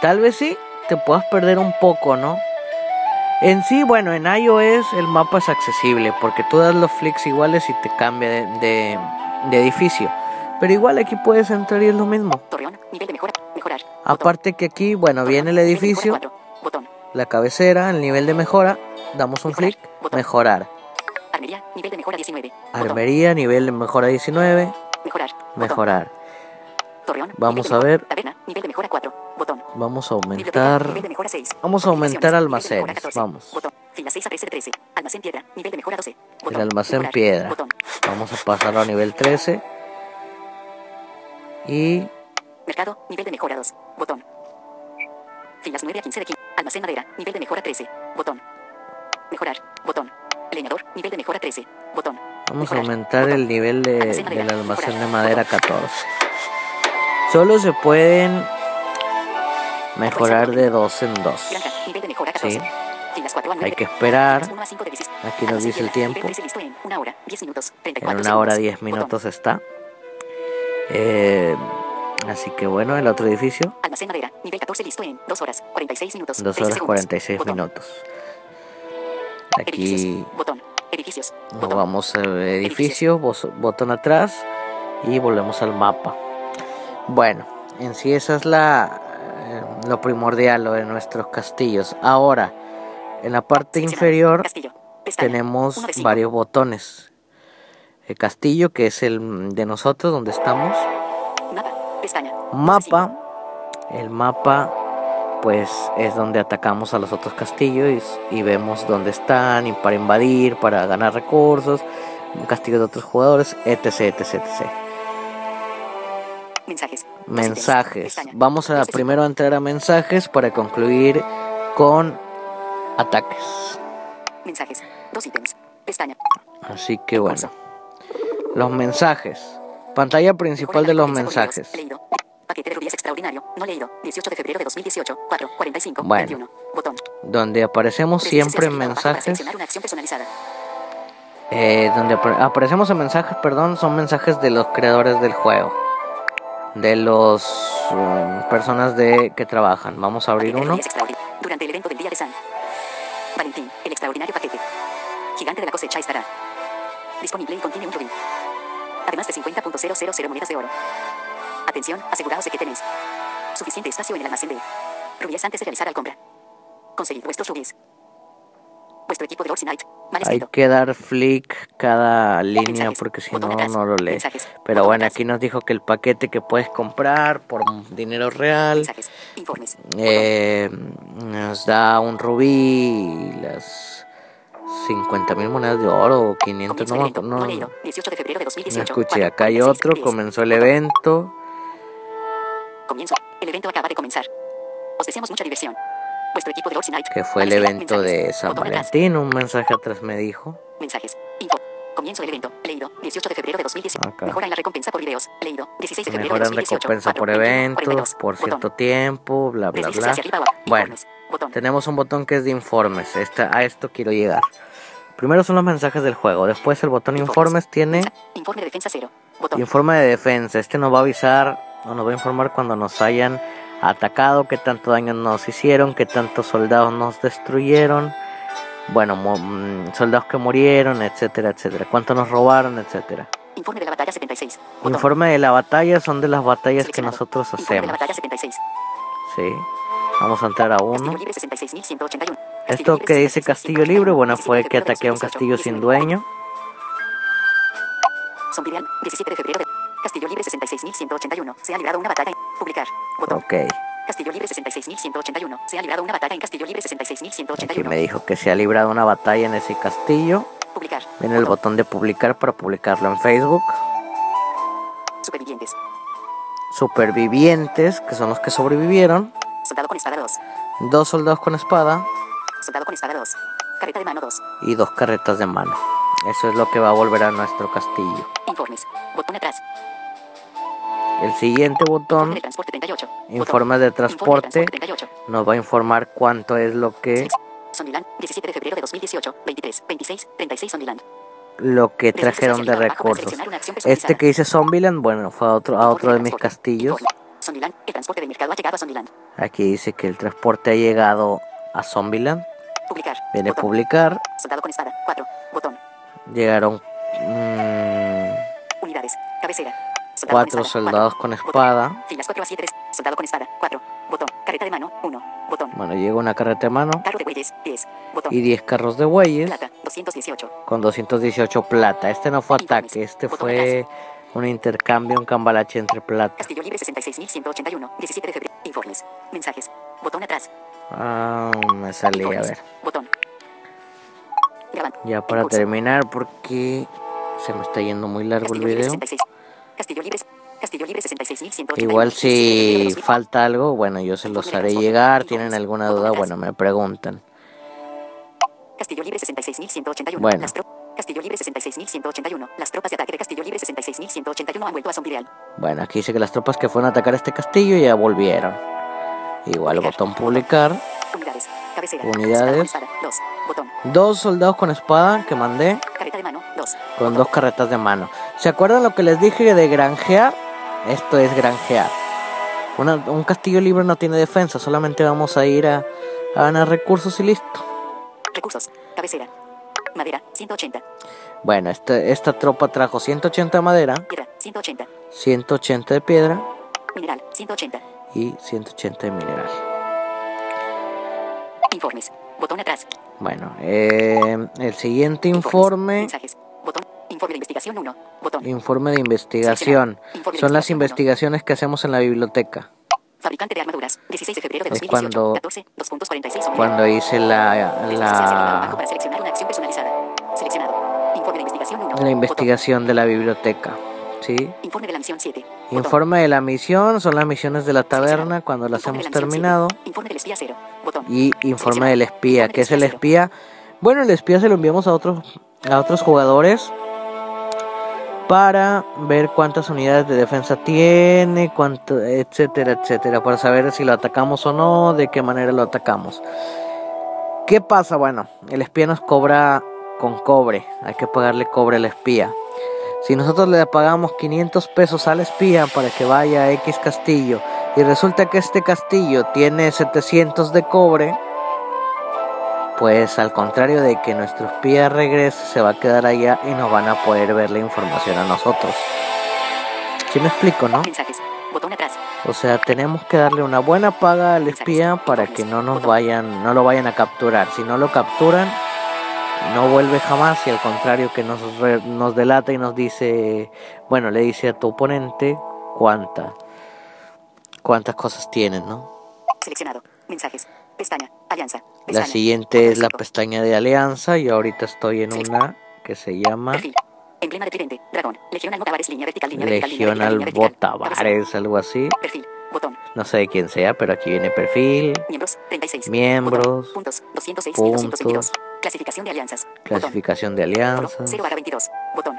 Tal vez sí, te puedas perder un poco, ¿no? En sí, bueno, en iOS el mapa es accesible porque tú das los flicks iguales y te cambia de, de- de edificio. Pero igual aquí puedes entrar y es lo mismo. Torreón. Nivel de mejora. Mejorar. Aparte que aquí, bueno, Torreón, viene el edificio, cuatro. Botón. la cabecera, el nivel de mejora, damos un Mejorar, botón. mejorar. Armería. Nivel de mejora 19. Botón. Armería, nivel de mejora 19, Mejorar. Mejorar. Torreón. Vamos a ver. Taberna. Nivel de mejora 4. Botón. Vamos a aumentar. nivel de mejora 6. Vamos a aumentar almacenes, 14. vamos. Fila 6 a 13 de 13. Almacén piedra. Nivel de mejora 12. El almacén Mejorar. piedra. Vamos a pasarlo a nivel 13. Y Mercado, nivel de mejora 2. Botón. Filas 9 a 15 de 15. Almacén madera, nivel de mejora 13. Botón. Mejorar. Botón. Leñador, nivel de mejora 13. Botón. Vamos a Mejorar. aumentar Botón. el nivel de, Almacén madera, del almacén de mejorar. madera a Botón. 14. Solo se pueden mejorar de dos en dos. Granja, nivel de mejora 14. Sí. Filas 4 a 9. Hay que esperar. 1 a 5 de 16. Aquí nos dice el tiempo. nivel 13 listo en una hora, 10 minutos, En Eh, así que bueno, el otro edificio. Almacén madera, nivel 14 listo en 2 horas, 46 minutos. 2 13 horas segundos. 46 Botón. minutos. Aquí Edificios. Botón. Edificios. nos Botón. vamos al edificio, botón atrás y volvemos al mapa. Bueno, en sí esa es la eh, lo primordial lo de nuestros castillos. Ahora, en la parte inferior Castillo. Tenemos varios botones. El castillo, que es el de nosotros, donde estamos. Mapa. Pestaña. Mapa. El mapa, pues es donde atacamos a los otros castillos y, y vemos dónde están y para invadir, para ganar recursos, un castillo de otros jugadores, etc, etc, etc. Mensajes. Mensajes. Vamos a primero a entrar a mensajes para concluir con ataques. Mensajes. Dos ítems. Pestaña. Así que bueno. Los mensajes. Pantalla principal de los mensajes. Leído. Paquete de rubíes extraordinario. No leído. 18 de febrero de 2018. 4. 45. Bueno. 21. Botón. Donde aparecemos siempre en mensajes. Eh, donde apare- aparecemos en mensajes, perdón, son mensajes de los creadores del juego. De los um, personas de que trabajan. Vamos a abrir uno. Durante el evento del día de San Valentín, el extraordinario paquete. Gigante de la cosecha estará disponible y contiene un rubí. Además de 50.000 monedas de oro. Atención, aseguraos de que tenéis suficiente espacio en el almacén de rubíes antes de realizar la compra. Conseguid vuestros rubíes. Vuestro equipo de Lords Knight. Hay que dar flick cada línea Mensajes. porque si no, atrás. no lo lee. Mensajes. Pero bueno, atrás. aquí nos dijo que el paquete que puedes comprar por dinero real Mensajes. Informes. eh, nos da un rubí y las 50 mil monedas de oro o 500, Comienzo no, el No no, leído. 18 de febrero de no 2018. escuché. 4, Acá hay 46, otro, 10. comenzó el evento. Comienzo. El evento acaba de comenzar. Os deseamos mucha diversión. Vuestro equipo de Knight. que fue el evento de San. Valentín. Un mensaje atrás me dijo. Mensajes. Info. Comienzo del evento. Leído. 18 de febrero de 2018. Acá. Mejora en la recompensa por videos. Leído. 16 de febrero de Mejoran 2018. recompensa 4, por 21, eventos, 42. por Botón. cierto tiempo, bla, bla, bla. arriba. Bueno, Informes. Botón. tenemos un botón que es de informes. Esta, a esto quiero llegar. Primero son los mensajes del juego. Después el botón informes tiene Mensa- Informe de defensa 0. Botón. informe de defensa. Este nos va a avisar o nos va a informar cuando nos hayan atacado, qué tanto daño nos hicieron, qué tantos soldados nos destruyeron. Bueno, mo- mm, soldados que murieron, etcétera, etcétera. Cuánto nos robaron, etcétera. Informe de la batalla 76. Botón. Informe de la batalla son de las batallas que nosotros Informe de hacemos. la batalla 76. Sí. Vamos a entrar a uno. Castillo libre 66.181. Castillo Esto que dice 66.181. castillo libre, bueno, 17 fue que ataqué a un 2018. castillo sin 19. dueño. Zombie 17 de febrero de Castillo libre 66.181. Se ha librado una batalla. en- Publicar. Botón. Ok. Castillo libre 66.181. Se ha librado una batalla en Castillo libre Aquí 66.181. me dijo que se ha librado una batalla en ese castillo. Publicar. Viene el botón de publicar para publicarlo en Facebook. Supervivientes. Supervivientes, que son los que sobrevivieron. Soldado con espada 2. Dos soldados con espada Soldado con espada 2. Carreta de mano 2. y dos carretas de mano. Eso es lo que va a volver a nuestro castillo. Informes. Botón atrás. El siguiente botón, de transporte 38. Botón. informe de transporte, transporte 38. nos va a informar cuánto es lo que Sondiland, 17 de febrero de 2018, 23, 26, 36 Sondiland. lo que trajeron de recursos. Este que dice Zombieland, bueno, fue a otro, a otro de mis castillos. Sondiland, el transporte de mercado ha llegado a Sondiland. Aquí dice que el transporte ha llegado a Zombieland. Publicar. Viene a Botón. publicar. Soldado con espada, 4. Botón. Llegaron mm, Unidades. Cabecera. Soldado cuatro con espada, soldados con Botón. espada. Filas 4 a 7. Soldado con espada, 4. Botón. Carreta de mano, 1. Botón. Bueno, llega una carreta de mano Carro de bueyes, 10. Botón. y 10 carros de bueyes Plata, 218. con 218 plata. Este no fue Informes. ataque, este Botón fue un intercambio, un cambalache entre plata. Castillo libre 66.181. 17 de febrero. Informes. Mensajes. Botón atrás. Ah, me salí, a ver. Botón. Grabando. Ya para terminar, porque se me está yendo muy largo el Castillo libre video. 66. Castillo libre. Castillo Libre 66.181. Igual si falta algo, bueno, yo se los haré llegar. ¿Tienen alguna duda? Bueno, me preguntan. Castillo Libre 66.181. Bueno. Castillo Libre 66.181. Las tropas de ataque de Castillo Libre 66.181 han vuelto a Zombie Real. Bueno, aquí dice que las tropas que fueron a atacar este castillo ya volvieron. Igual botón publicar. Unidades. Cabecera. Unidades. 2. Botón. Dos soldados con espada que mandé Carreta de mano. 2. con dos carretas de mano. ¿Se acuerdan lo que les dije de granjear? Esto es granjear. Una- un castillo libre no tiene defensa, solamente vamos a ir a, a ganar recursos y listo. Recursos. Cabecera. Madera. 180. Bueno, este- esta tropa trajo 180 de madera, Piedra. 180. 180 de piedra Mineral. 180. y 180 de mineral. Informes. Botón atrás. Bueno, eh, el siguiente informe, Mensajes. Botón. Informe de investigación 1. Botón. informe de investigación, son las investigaciones que hacemos en la biblioteca. Fabricante de armaduras. 16 de febrero de Es 2018. cuando- 14. 2.46. Cuando hice la, Deslice hacia el abajo la, para seleccionar una acción personalizada. Seleccionado. Informe de investigación 1. la investigación de la biblioteca. ¿Sí? Informe de la misión 7. Botón. Informe de la misión, son las misiones de la taberna cuando las hemos terminado. 7. Informe del espía 0. Botón. Y informe del espía. Informe ¿Qué del es el espía? Bueno, el espía se lo enviamos a otros, a otros jugadores para ver cuántas unidades de defensa tiene, cuánto, etcétera, etcétera, para saber si lo atacamos o no, de qué manera lo atacamos. ¿Qué pasa? Bueno, el espía nos cobra con cobre, hay que pagarle cobre al espía. Si nosotros le pagamos 500 pesos al espía para que vaya a X castillo y resulta que este castillo tiene 700 de cobre, pues al contrario de que nuestro espía regrese, se va a quedar allá y nos van a poder ver la información a nosotros. ¿Sí me explico, no? O sea, tenemos que darle una buena paga al espía para que no nos vayan, no lo vayan a capturar. Si no lo capturan, no vuelve jamás y al contrario que nos, re- nos delata y nos dice, bueno, le dice a tu oponente cuánta, cuántas cosas tienen, ¿no? Seleccionado. Mensajes. Pestaña. Alianza. La siguiente es la pestaña de alianza y ahorita estoy en una que se llama. Emblema de tridente. Dragón. Línea vertical. Línea. Albotavares, algo así. Perfil. Botón. No sé de quién sea, pero aquí viene perfil, Miembros. 36. Miembros. Botón. Puntos. 206 y Puntos. 222. Clasificación de alianzas. Botón. clasificación de alianzas. 0 barra 22. Botón.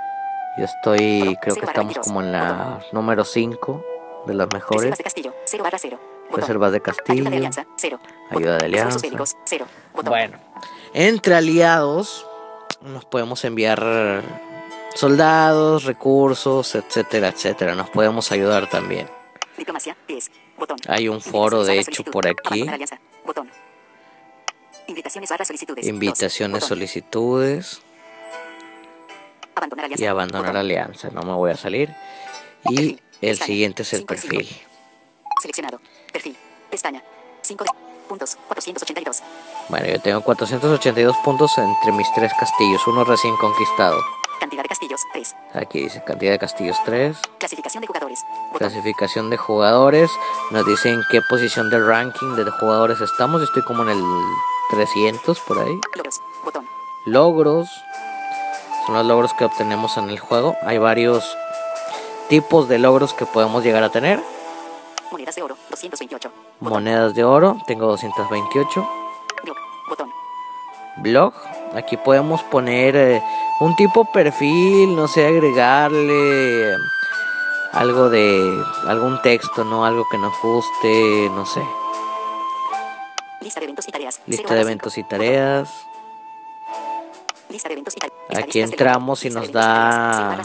Yo estoy, creo que estamos 22. como en la número 5 de las mejores. Reservas de Castillo. 0 barra 0. Botón. Reservas de Ayuda de Castillo. alianza. 0. Ayuda de alianza. Esfuerzos bélicos. 0. Botón. Bueno, entre aliados nos podemos enviar soldados, recursos, etcétera, etcétera. Nos podemos ayudar también. Diplomacia. 10. Botón. Hay un foro, de hecho, por aquí. Botón. Invitaciones barra solicitudes. Invitaciones, Dos. Solicitudes Abandonar alianza. y abandonar Botón. alianza. No me voy a salir. Y Perfil. el Pestaña. siguiente es el Cinco de cinco. perfil. Seleccionado. Perfil. Pestaña. 5 puntos. 482. Bueno, yo tengo 482 puntos entre mis tres castillos, uno recién conquistado. Cantidad de castillos. 3. Aquí dice cantidad de castillos 3. Clasificación de jugadores. Botón. Clasificación de jugadores. Nos dice en qué posición del ranking de jugadores estamos. Estoy como en el 300 por ahí. Logros. Botón. Logros. Son los logros que obtenemos en el juego. Hay varios tipos de logros que podemos llegar a tener. Monedas de oro. 228. Botón. Monedas de oro. Tengo 228. Blog. Botón. blog. Aquí podemos poner eh, un tipo perfil, no sé, agregarle eh, algo de algún texto, no algo que nos guste, no sé. Lista de eventos y tareas. Lista de eventos y tareas. Botón. Lista de eventos y tareas. Aquí entramos y nos da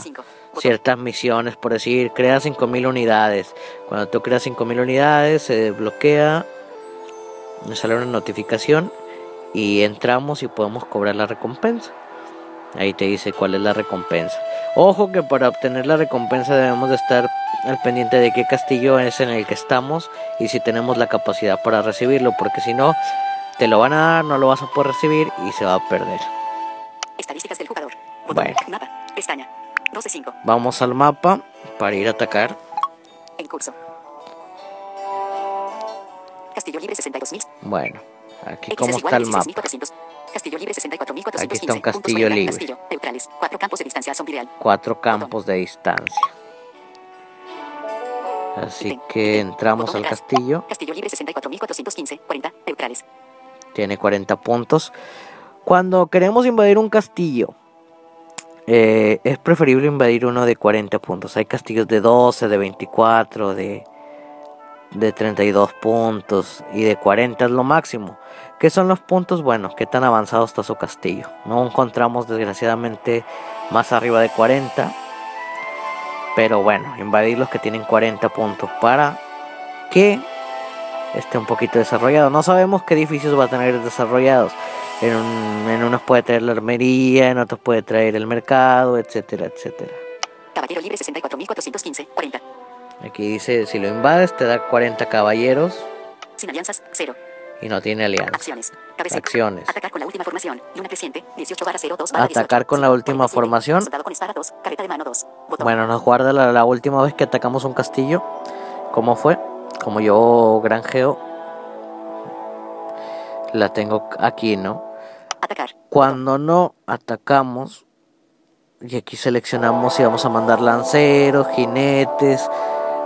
ciertas misiones, por decir, crea 5000 unidades. Cuando tú creas 5000 unidades, se desbloquea, nos sale una notificación y entramos y podemos cobrar la recompensa. Ahí te dice cuál es la recompensa. Ojo que para obtener la recompensa debemos de estar al pendiente de qué castillo es en el que estamos y si tenemos la capacidad para recibirlo, porque si no, te lo van a dar, no lo vas a poder recibir y se va a perder. Estadísticas del jugador. Botón. Bueno. Mapa. Pestaña. 2 de 5. Vamos al mapa para ir a atacar. En curso. Castillo Libre 62.000. Bueno, aquí como está el mapa. 16.400. Castillo Libre 64.415. Aquí está un castillo libre. Castillo. Neutrales. Cuatro campos de distancia real. Cuatro campos de distancia. Así que entramos al castillo. Castillo libre 64.415. 40. Neutrales. Tiene 40 puntos. Cuando queremos invadir un castillo, eh, es preferible invadir uno de 40 puntos. Hay castillos de 12, de 24, de, de 32 puntos y de 40 es lo máximo. ¿Qué son los puntos? Bueno, qué tan avanzado está su castillo. No encontramos desgraciadamente más arriba de 40. Pero bueno, invadir los que tienen 40 puntos para que esté un poquito desarrollado. No sabemos qué edificios va a tener desarrollados. En, un- en unos puede traer la armería, en otros puede traer el mercado, etcétera, etcétera. Caballero libre 64.415. 40. Aquí dice, si lo invades te da 40 caballeros Sin alianzas. 0. Y no tiene alianza. Acciones. Atacar con la última formación. Y una creciente. 18 barra 0, 2 barra Atacar 18. con la última 47. formación. Soldado con espada 2. Carreta de mano 2. Botón. Bueno, nos guarda la, la última vez que atacamos un castillo. ¿Cómo fue? Como yo granjeo. La tengo aquí, ¿no? Atacar. Cuando no atacamos, y aquí seleccionamos si vamos a mandar lanceros, jinetes,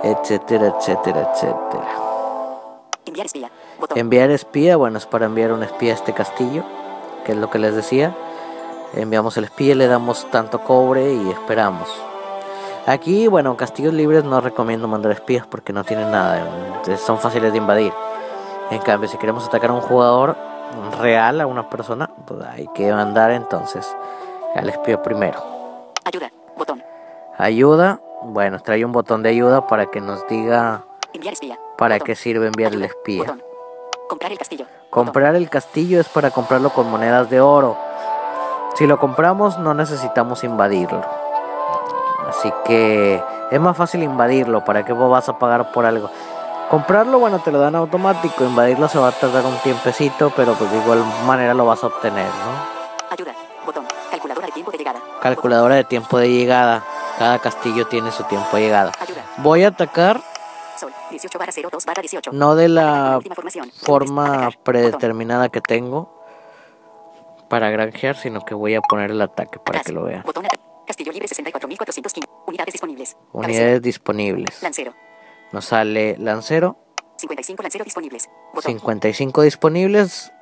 etcétera, etcétera, etcétera. Enviar espía. Enviar espía, bueno, es para enviar un espía a este castillo, que es lo que les decía. Enviamos el espía, le damos tanto cobre y esperamos. Aquí, bueno, castillos libres no recomiendo mandar espías porque no tienen nada, eh, son fáciles de invadir. En cambio, si queremos atacar a un jugador real, a una persona, pues hay que mandar entonces al espía primero. Ayuda. Botón. Ayuda, bueno, trae un botón de ayuda para que nos diga Enviar espía. para Botón. qué sirve enviar el espía. Botón. Comprar el castillo. Comprar el castillo es para comprarlo con monedas de oro. Si lo compramos no necesitamos invadirlo. Así que es más fácil invadirlo. ¿Para qué vas a pagar por algo? Comprarlo, bueno, te lo dan automático. Invadirlo se va a tardar un tiempecito, pero pues de igual manera lo vas a obtener, ¿no? Ayuda. Botón. Calculadora de tiempo de llegada. Calculadora de tiempo de llegada. Cada castillo tiene su tiempo de llegada. Ayuda. Voy a atacar. 18 barra 0, 2 barra 18. no de la forma predeterminada que tengo para granjear, sino que voy a poner el ataque para que lo vean. Castillo libre 64.415. Unidades disponibles. Unidades disponibles. Lancero. Nos sale lancero, 55 lanceros disponibles. Botón. 55 disponibles.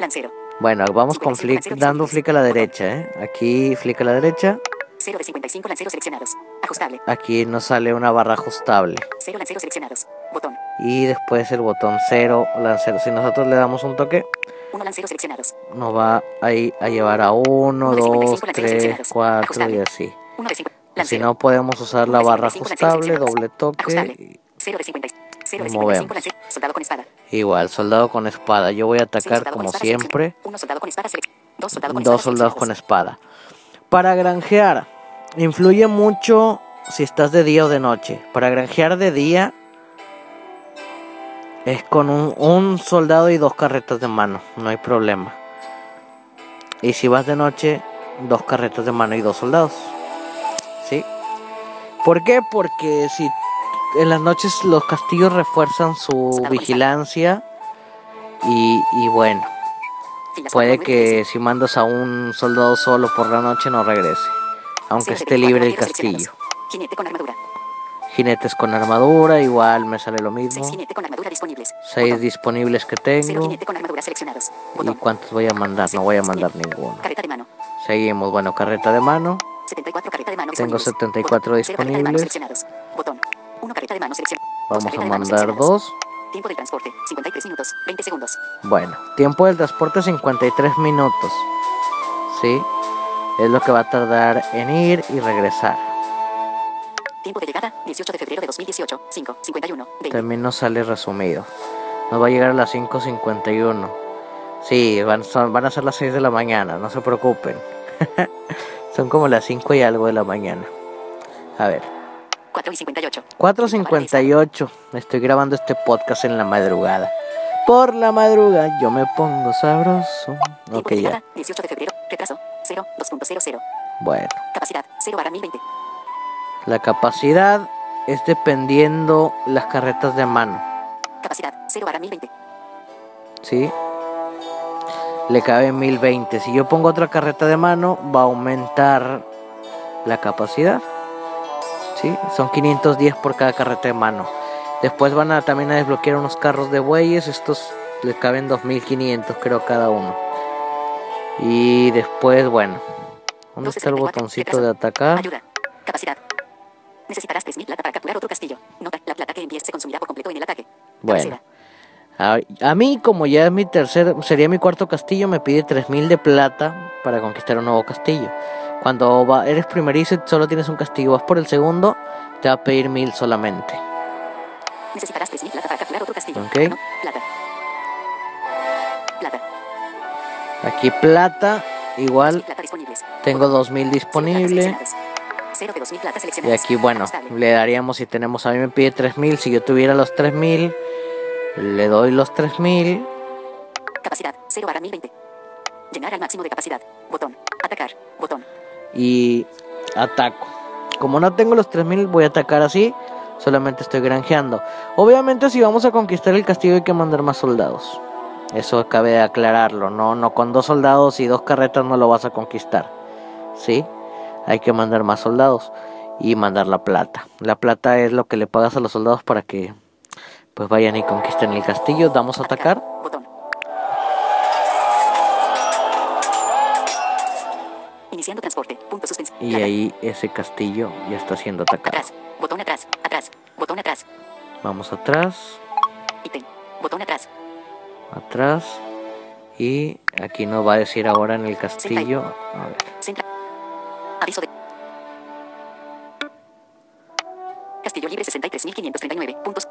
Lancero. Bueno, vamos con 55 flick, dando flick a la derecha, ¿eh? Aquí flick a la derecha, 0 de 55 lanceros seleccionados. Ajustable. aquí nos sale una barra ajustable. 0 lanceros seleccionados. Botón. Y después el botón 0, lancero. Si nosotros le damos un toque, 1 lanceros seleccionados. nos va ahí a llevar a 1, Uno de 2, 55 lanceros 3, seleccionados. 4 y así. 1 de 5. Si no podemos usar la barra 55 lanceros ajustable, doble toque. Ajustable. 0 de 50. 0 de Y 55 movemos. lanceros. Soldado con espada. Igual, soldado con espada. Yo voy a atacar como siempre. Dos soldados con espada Para granjear, influye mucho si estás de día o de noche. Para granjear de día es con un, un soldado y dos carretas de mano, no hay problema. Y si vas de noche, dos carretas de mano y dos soldados. ¿Sí? ¿Por qué? Porque si en las noches los castillos refuerzan su vigilancia y, y bueno. Puede que si mandas a un soldado solo por la noche no regrese, aunque esté 24 libre el castillo. Jinete con armadura. Jinetes con armadura, igual me sale lo mismo. 6 jinete con armadura disponibles. Seis disponibles que tengo. con armadura seleccionados. ¿Y cuántos voy a mandar? No voy a mandar ninguno. Carreta de mano. Seguimos, bueno, carreta de mano. 74 carreta de mano Tengo disponibles. 74 Botón. Cero carreta de mano disponibles. Botón. 1 carreta de mano. Vamos a mandar dos. Tiempo de transporte. 53 minutos. 20 segundos. Bueno, tiempo del transporte 53 minutos. ¿Sí? Es lo que va a tardar en ir y regresar. Tiempo de llegada. 18 de febrero de 2018. 5. 51. 20. También nos sale resumido. Nos va a llegar a las 5.51. Sí, van, son, van a ser las 6 de la mañana, no se preocupen. [laughs] son como las 5 y algo de la mañana. A ver, 4 y 58. 4.58. Estoy grabando este podcast en la madrugada. Por la madrugada yo me pongo sabroso. Ok, ya. llegada. 18 de febrero. Retraso. 0. 2.00. Bueno, Capacidad. 0 barra 1020. la capacidad es dependiendo las carretas de mano. Capacidad. 0 barra 1020. ¿sí? Le cabe 1020. Si yo pongo otra carreta de mano, va a aumentar la capacidad. ¿Sí? Son 510 por cada carreta de mano. Después van a también a desbloquear unos carros de bueyes, estos le caben 2500 creo cada uno. Y después, bueno, ¿dónde está el botoncito de atacar? Ayuda. Capacidad. Necesitarás 3.000 plata para capturar otro castillo. Nota, la plata que envíes se consumirá por completo en el ataque. Bueno. A, a mí, como ya es mi tercer, sería mi cuarto castillo, me pide 3000 de plata para conquistar un nuevo castillo. Cuando va- eres primerizo y solo tienes un castillo, vas por el segundo, te va a pedir 1000 solamente. Necesitarás 3.000 plata para capturar otro castillo. Ok. No, plata. Plata. Aquí plata, igual Plata tengo 2000 disponible. Cero de 2.000 plata Y aquí, bueno, le daríamos si tenemos, a mí me pide 3000, si yo tuviera los 3000, le doy los 3000. Capacidad. 0 barra 1020. Llenar al máximo de capacidad. Botón. Atacar. Botón. Y ataco. Como no tengo los 3000, voy a atacar así. Solamente estoy granjeando. Obviamente, si vamos a conquistar el castillo, hay que mandar más soldados. Eso cabe aclararlo. No, no con dos soldados y dos carretas no lo vas a conquistar. ¿Sí? Hay que mandar más soldados y mandar la plata. La plata es lo que le pagas a los soldados para que pues vayan y conquisten el castillo. Damos a atacar. Botón. Iniciando transporte. Punto suspensivo. Y ahí ese castillo ya está siendo atacado. Atrás. Botón atrás. Atrás. Botón atrás. Vamos atrás. Ítem. Botón atrás. atrás y aquí nos va a decir ahora en el castillo a ver. Aviso de. Castillo libre 63.539 puntos.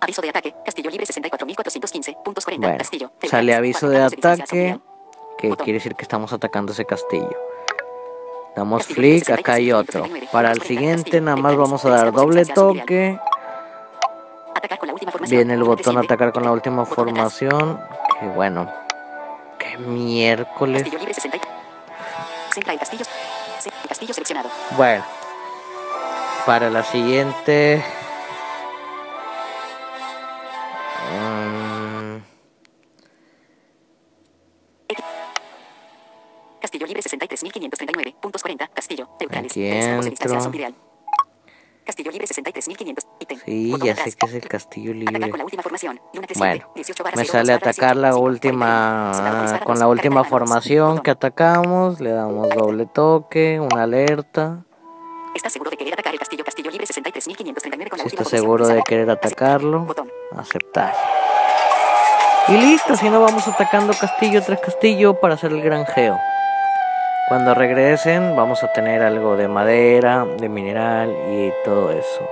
Aviso de ataque. Castillo libre 64.415 puntos 40. bueno Castillo. sale aviso de ataque que quiere decir que estamos atacando ese castillo damos libre acá hay otro 66.539, para el puntos 40, siguiente nada más vamos a dar doble toque viene el botón atacar con la última formación que bueno que miércoles Castillo libre 60. Centra en castillos. Ce- Castillo seleccionado. bueno para la siguiente 3539.40. Castillo. Neutrales. Castillo libre 63500. Sí, ya sé que es el castillo libre. Bueno, me sale atacar la última con la última formación que atacamos, le damos doble toque, una alerta. ¿Estás seguro de querer atacar el castillo? Castillo libre 63539 con la ¿Estás seguro de querer atacarlo? Aceptar. Y listo, si no vamos atacando castillo tras castillo para hacer el granjeo. Cuando regresen vamos a tener algo de madera, de mineral y todo eso.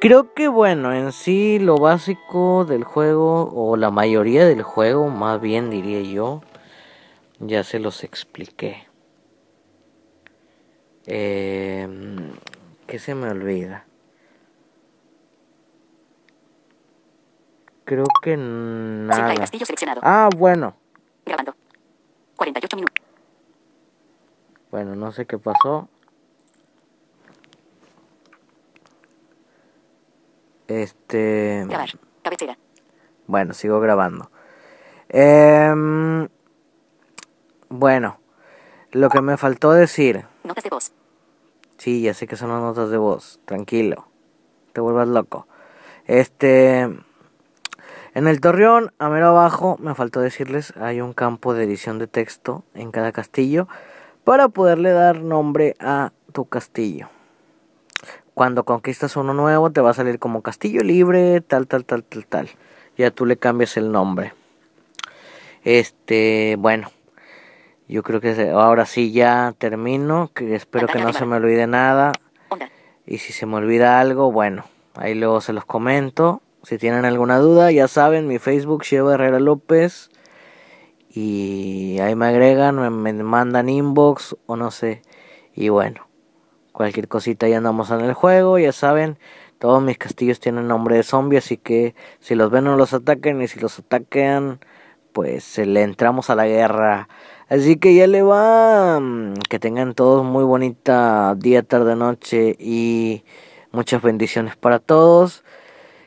Creo que bueno, en sí lo básico del juego, o la mayoría del juego, más bien diría yo, ya se los expliqué. Eh, ¿Qué se me olvida? Creo que nada. Ah, bueno. Grabando. 48 minutos. Bueno, no sé qué pasó. Este. Grabar. Cabecera. Bueno, sigo grabando. Em, bueno, lo que me faltó decir. Notas de voz. Sí, ya sé que son las notas de voz. Tranquilo. Te vuelvas loco. Este. En el torreón, a mero abajo, me faltó decirles, hay un campo de edición de texto en cada castillo para poderle dar nombre a tu castillo. Cuando conquistas uno nuevo, te va a salir como castillo libre, tal, tal, tal, tal, tal. Ya tú le cambias el nombre. Este, bueno, yo creo que ahora sí ya termino. Que espero que no se me olvide nada. Y si se me olvida algo, bueno, ahí luego se los comento. Si tienen alguna duda, ya saben, mi Facebook, Sheva Herrera López. Y ahí me agregan, me, me mandan inbox o no sé. Y bueno, cualquier cosita ya andamos en el juego, ya saben. Todos mis castillos tienen nombre de zombie, así que si los ven no los ataquen y si los atacan, pues le entramos a la guerra. Así que ya le va. Que tengan todos muy bonita día, tarde, noche y muchas bendiciones para todos.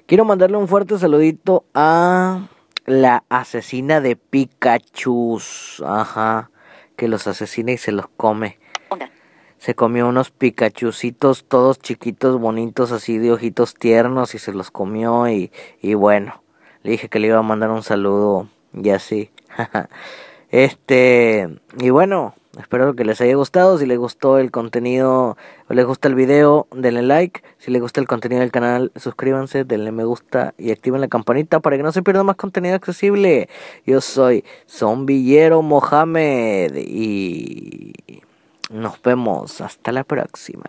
Quiero mandarle un fuerte saludito a la asesina de Pikachu. Ajá, que los asesina y se los come. Onda. se comió unos picachucitos todos chiquitos, bonitos, así de ojitos tiernos y se los comió y, y bueno, le dije que le iba a mandar un saludo y así. [laughs] este, y bueno, espero que les haya gustado. Si les gustó el contenido o les gusta el video, denle like. Si les gusta el contenido del canal, suscríbanse, denle me gusta y activen la campanita para que no se pierda más contenido accesible. Yo soy Zombillero Mohamed y nos vemos. Hasta la próxima.